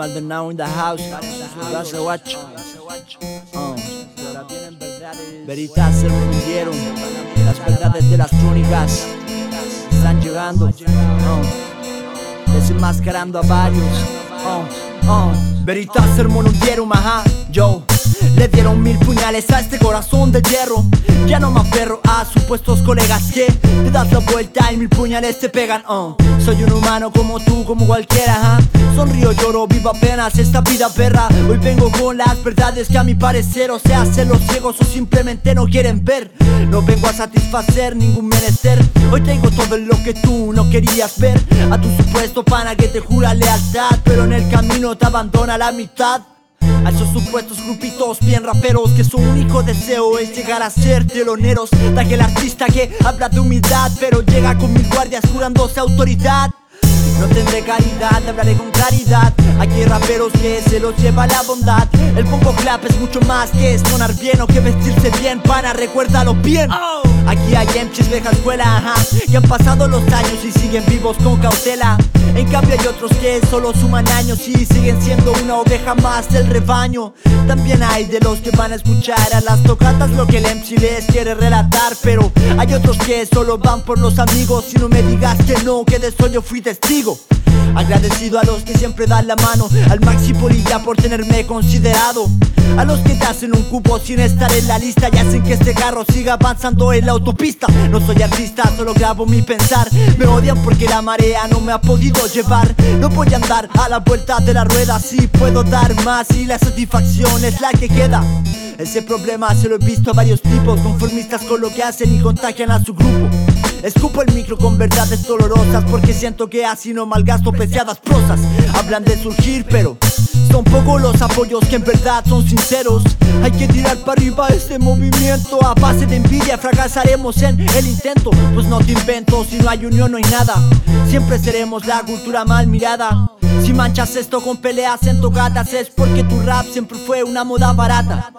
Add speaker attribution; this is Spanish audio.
Speaker 1: Maldonado in the house. Raza Watch. Uh. Veritas se rindieron. Las verdades de las crónicas están llegando. Uh. Desenmascarando a varios. Uh. Uh. Veritas se hundieron, ajá. Yo. Le dieron mil puñales a este corazón de hierro Ya no me aferro a supuestos colegas que Te das la vuelta y mil puñales te pegan uh. Soy un humano como tú, como cualquiera uh. Sonrío, lloro, vivo apenas esta vida perra Hoy vengo con las verdades que a mi parecer O se los ciegos o simplemente no quieren ver. No vengo a satisfacer ningún menester Hoy tengo todo lo que tú no querías ver. A tu supuesto pana que te jura lealtad Pero en el camino te abandona la mitad. A esos supuestos grupitos bien raperos que su único deseo es llegar a ser teloneros. De aquel artista que habla de humildad pero llega con mil guardias jurándose autoridad no tendré caridad, hablaré con claridad. Aquí hay raperos que se los lleva la bondad. El pongo clap es mucho más que sonar bien o que vestirse bien. Para recuérdalo bien. Aquí hay MCs vieja escuela, ajá Que han pasado los años y siguen vivos con cautela. En cambio hay otros que solo suman años y siguen siendo una oveja más del rebaño. También hay de los que van a escuchar a las tocatas lo que el MC les quiere relatar Pero otros que solo van por los amigos. Y no me digas que no, que de yo fui testigo. Agradecido a los que siempre dan la mano. Al Maxi Polilla por tenerme considerado. A los que te hacen un cupo sin estar en la lista. Y hacen que este carro siga avanzando en la autopista. No soy artista, solo grabo mi pensar. Me odian porque la marea no me ha podido llevar. No voy a andar a la vuelta de la rueda. Si puedo dar más y la satisfacción es la que queda ese problema se lo he visto a varios tipos Conformistas con lo que hacen y contagian a su grupo. Escupo el micro con verdades dolorosas Porque siento que así no malgasto preciadas prosas. Hablan de surgir pero son pocos los apoyos que en verdad son sinceros. Hay que tirar para arriba este movimiento. A base de envidia fracasaremos en el intento. Pues no te invento, si no hay unión no hay nada. Siempre seremos la cultura mal mirada si manchas esto con peleas en togadas es porque tu rap siempre fue una moda barata.